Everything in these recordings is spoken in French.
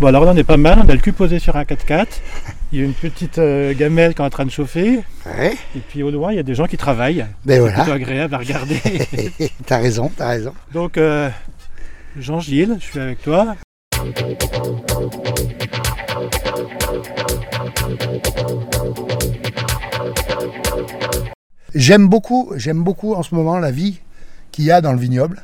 Bon, alors là, on est pas mal. On a le cul posé sur un 4x4. Il y a une petite euh, gamelle qui est en train de chauffer. Ouais, Et puis au loin, il y a des gens qui travaillent. ben C'est voilà. plutôt agréable à regarder. t'as raison, t'as raison. Donc, euh, Jean-Gilles, je suis avec toi. J'aime beaucoup, j'aime beaucoup en ce moment la vie qu'il y a dans le vignoble.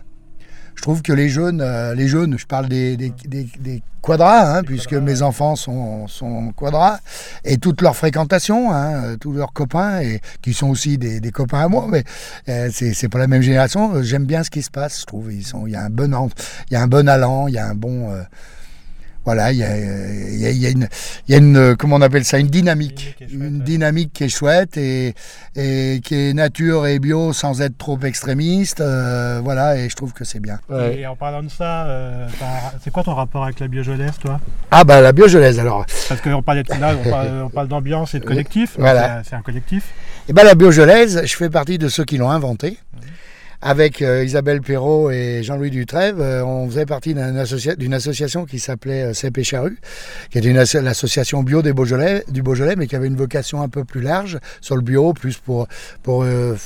Je trouve que les jeunes, euh, les jeunes, je parle des, des, des- des quadras, hein, puisque quadras, mes enfants sont, sont quadras, et toute leur fréquentation, hein, tous leurs copains, et qui sont aussi des, des copains à moi, mais euh, c'est pas la même génération. J'aime bien ce qui se passe, je trouve. Ils sont, il y a un bon, il y a un bon allant, il y a un bon, euh, voilà, il y a, y a- y a une, il y a une, comment on appelle ça, une dynamique, Dynamique qui est chouette, une ouais. dynamique qui est chouette et, et qui est nature et bio sans être trop extrémiste, euh, voilà, et je trouve que c'est bien. Et en parlant de ça, euh, c'est quoi ton rapport avec la biogénèse, toi? Ah bah la biogénèse alors. Parce qu'on parlait de, là, on parle, d'ambiance et de collectif. Voilà. C'est- un collectif. Et ben la biogénèse, je fais partie de ceux qui l'ont inventé. Avec euh, Isabelle Perrault et Jean-Louis Dutrève, euh, on faisait partie associa- d'une association qui s'appelait euh, CP Charrue, qui était l'association bio des Beaujolais, du Beaujolais, mais qui avait une vocation un peu plus large sur le bio, plus pour, pour euh,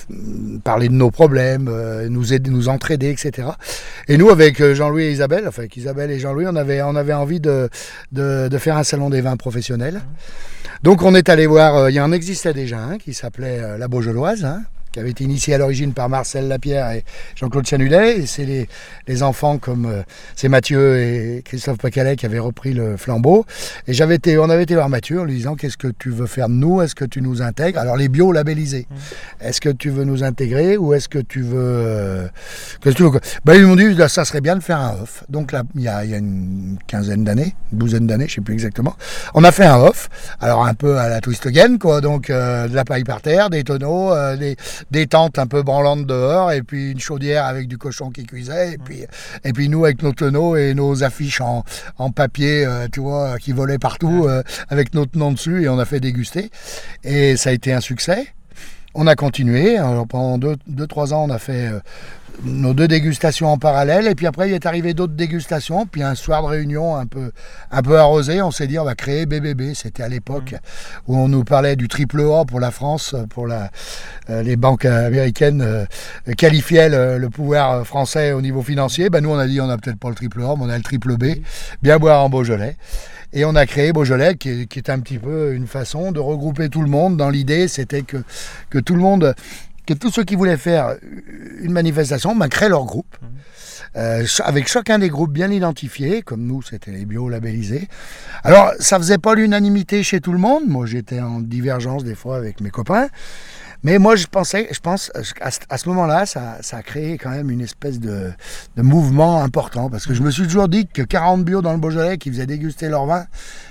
parler de nos problèmes, nous aider, nous entraider, etc. Et nous, avec Jean-Louis et Isabelle, enfin avec Isabelle et Jean-Louis, on avait, on avait envie de, de, de faire un salon des vins professionnels. Donc on est allé voir, il y en existait déjà un qui s'appelait La Beaujoloise, hein, qui avait été initié à l'origine par Marcel Lapierre et Jean-Claude Chanulet. Et c'est les, les enfants comme euh, c'est Mathieu et Christophe Pacalet qui avaient repris le flambeau. Et j'avais été, on avait été voir Mathieu en lui disant qu'est-ce que tu veux faire de nous? Est-ce que tu nous intègres? Alors les bio labellisés. Est-ce que tu veux nous intégrer ou est-ce que tu veux euh, qu'est-ce que tu veux ben, ils m'ont dit ça serait bien de faire un off. Donc là il y a, il y a une quinzaine d'années, une douzaine d'années, je sais plus exactement. On a fait un off. Alors un peu à la twist again quoi. Donc euh, de la paille par terre, des tonneaux, euh, des, des tentes un peu branlantes dehors et puis une chaudière avec du cochon qui cuisait et puis et puis nous avec nos tonneaux et nos affiches en, en papier euh, tu vois qui volaient partout euh, avec notre nom dessus et on a fait déguster et ça a été un succès. On a continué. Alors, pendant 2-3 ans, on a fait euh, nos deux dégustations en parallèle. Et puis après, il est arrivé d'autres dégustations. Puis un soir de réunion un peu, arrosé, on s'est dit on va créer BBB. C'était à l'époque où on nous parlait du triple A pour la France, pour euh, les banques américaines euh, qualifiaient le, pouvoir français au niveau financier. Ben, nous, on a dit on n'a peut-être pas le triple A, mais on a le triple B. Bien boire en Beaujolais. Et on a créé Beaujolais, qui est, un petit peu une façon de regrouper tout le monde. Dans l'idée, c'était que tout le monde, que tous ceux qui voulaient faire une manifestation, ben, créent leur groupe. Euh, ch- avec chacun des groupes bien identifiés, comme nous, c'était les bio labellisés. Alors, ça faisait pas l'unanimité chez tout le monde. Moi, j'étais en divergence des fois avec mes copains. Mais moi, je pensais, je pense, à ce, moment-là, ça, a créé quand même une espèce de, mouvement important. Parce que je me suis toujours dit que 40 bio dans le Beaujolais qui faisaient déguster leur vin,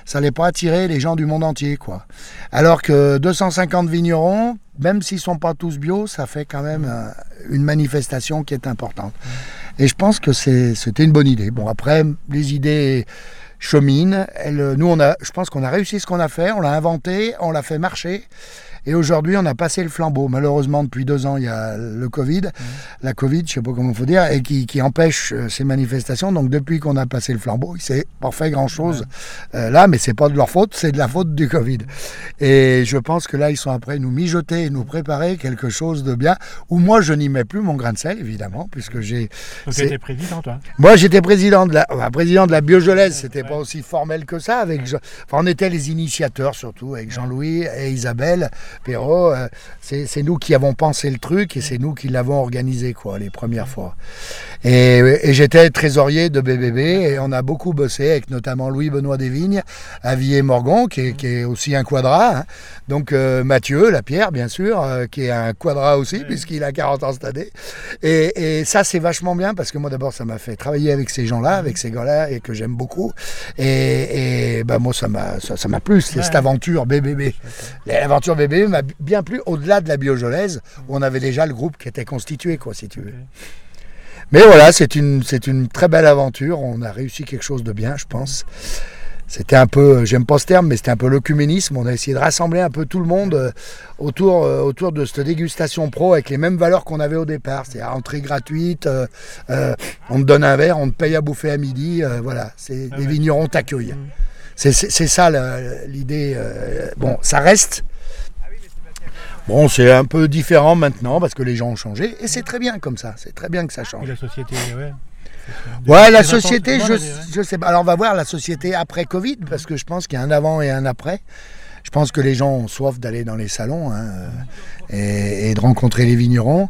ça n'allait pas attirer les gens du monde entier, quoi. Alors que 250 vignerons, même s'ils sont pas tous bio, ça fait quand même euh, une manifestation qui est importante. Et je pense que c'était une bonne idée. Bon, après, les idées cheminent. Nous, je pense qu'on a réussi ce qu'on a fait. On l'a inventé, on l'a fait marcher. Et aujourd'hui, on a passé le flambeau. Malheureusement, depuis deux ans, il y a le Covid, la Covid, je sais pas comment il faut dire, et qui, qui empêche euh, ces manifestations. Donc, depuis qu'on a passé le flambeau, il s'est pas fait grand-chose euh, là, mais c'est pas de leur faute, c'est de la faute du Covid. Et je pense que là, ils sont après nous mijoter et nous préparer quelque chose de bien. Où moi, je n'y mets plus mon grain de sel, évidemment, puisque j'ai Donc, étais président, toi. moi, j'étais président de la, enfin, président de la Biogelaise. C'était pas aussi formel que ça. Avec, enfin, on était les initiateurs surtout avec Jean-Louis et Isabelle Perrault. euh, c'est, nous qui avons pensé le truc et c'est nous qui l'avons organisé quoi les premières fois. Et, et j'étais trésorier de BBB et on a beaucoup bossé avec notamment Louis Benoît Desvignes, Avier Morgon qui est, qui est aussi un quadra. hein. Donc euh, Mathieu Lapierre bien sûr euh, qui est un quadra aussi puisqu'il a 40 ans cette année. Et, et ça, c'est vachement bien parce que moi, d'abord, ça m'a fait travailler avec ces gens-là, avec ces gars-là, et que j'aime beaucoup. Et, et ben, moi, ça m'a ça, ça plu, cette aventure BBB. L'aventure BBB m'a bien plu au-delà de la biojolaise, où on avait déjà le groupe qui était constitué, quoi, si tu veux. Mais voilà, c'est une, c'est une très belle aventure. On a réussi quelque chose de bien, je pense. c'était un peu, j'aime pas ce terme, mais c'était un peu l'œcuménisme. On a essayé de rassembler un peu tout le monde euh, autour, euh, autour de cette dégustation pro avec les mêmes valeurs qu'on avait au départ. C'est-à-dire entrée gratuite, euh, on te donne un verre, on te paye à bouffer à midi. voilà, c'est Ah les vignerons t'accueillent. Mm. C'est c'est- c'est ça l'idée. bon, ça reste. Bon, c'est un peu différent maintenant parce que les gens ont changé et c'est très bien comme ça. C'est très bien que ça change. Et la société, ouais. Ouais, la société, je, sais pas. Alors, on va voir la société après Covid, parce que je pense qu'il y a un avant et un après. Je pense que les gens ont soif d'aller dans les salons hein, euh, et, et de rencontrer les vignerons.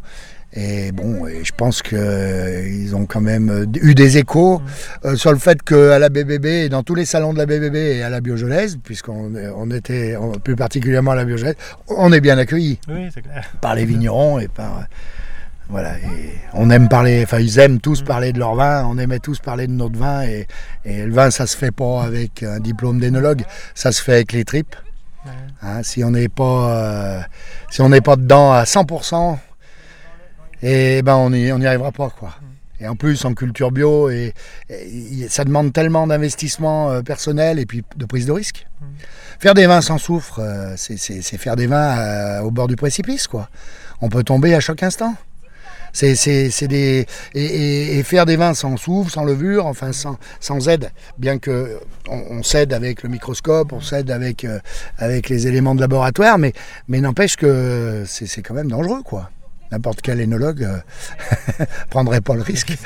Et bon, et je pense qu'ils ont quand même euh, eu des échos euh, sur le fait qu'à la BBB et dans tous les salons de la BBB et à la Biogelaise, puisqu'on on était on- plus particulièrement à la Biogelaise, on est bien accueillis Oui, c'est clair. par les vignerons et par. euh, Voilà, et on aime parler, enfin ils aiment tous parler de leur vin, on aimait tous parler de notre vin et, et le vin ça se fait pas avec un diplôme d'énologue, ça se fait avec les tripes. Hein. si on n'est pas, euh, si on n'est pas dedans à 100%, et ben on n'y on y arrivera pas quoi. Et en plus en culture bio et, et ça demande tellement d'investissement euh, personnel et puis de prise de risque. Faire des vins sans soufre, euh, c'est- faire des vins euh, au bord du précipice quoi. On peut tomber à chaque instant. C'est c'est- c'est des et, et- et faire des vins sans soufre, sans levure, enfin sans, sans aide, bien que on, on s'aide avec le microscope, on s'aide avec euh, avec les éléments de laboratoire, mais mais n'empêche que c'est c'est quand même dangereux quoi. N'importe quel énologue euh, prendrait pas le risque.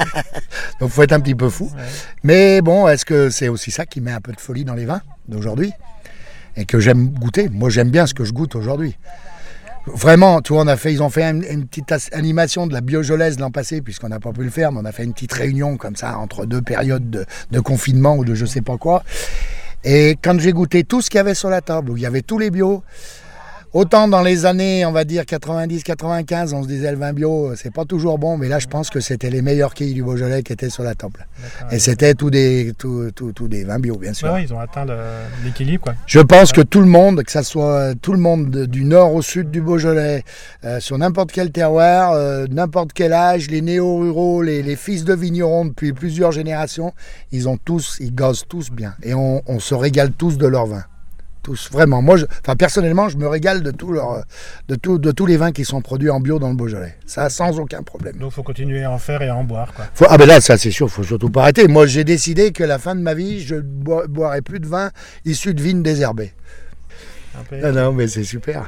Donc faut être un petit peu fou. Ouais. Mais bon, est-ce que c'est aussi ça qui met un peu de folie dans les vins d'aujourd'hui et que j'aime goûter? Moi, j'aime bien ce que je goûte aujourd'hui. Vraiment, tu vois, on a fait, ils ont fait une, une petite animation de la biogelaise l'an passé, puisqu'on n'a pas pu le faire, mais on a fait une petite réunion comme ça entre deux périodes de, de confinement ou de je sais pas quoi. Et quand j'ai goûté tout ce qu'il y avait sur la table, où il y avait tous les bios, autant dans les années, on va dire 90-95, on se disait le vin bio, c'est pas toujours bon, mais là, je pense que c'était les meilleurs quilles du Beaujolais qui étaient sur la table. Et c'était tous des, tous, tous- tous des vins bio, bien sûr. Ouais, ouais, ils ont atteint l'équilibre, quoi. Je pense que tout le monde, que ça soit tout le monde de- du nord au sud du Beaujolais, euh, sur n'importe quel terroir, euh, n'importe quel âge, les néo-ruraux, les, les fils de vignerons depuis plusieurs générations, ils ont tous, ils gazent tous bien. Et on, on se régale tous de leur vin. Tous, vraiment. Moi, je, enfin, personnellement, je me régale de, tout leur, de, tout, de tous les vins qui sont produits en bio dans le Beaujolais. Ça, sans aucun problème. Donc, il faut continuer à en faire et à en boire, quoi. Faut- ah ben là, ça c'est sûr, faut surtout pas arrêter. Moi, j'ai décidé que la fin de ma vie, je ne boirai plus de vin issu de vignes désherbées. Ah non, mais c'est super.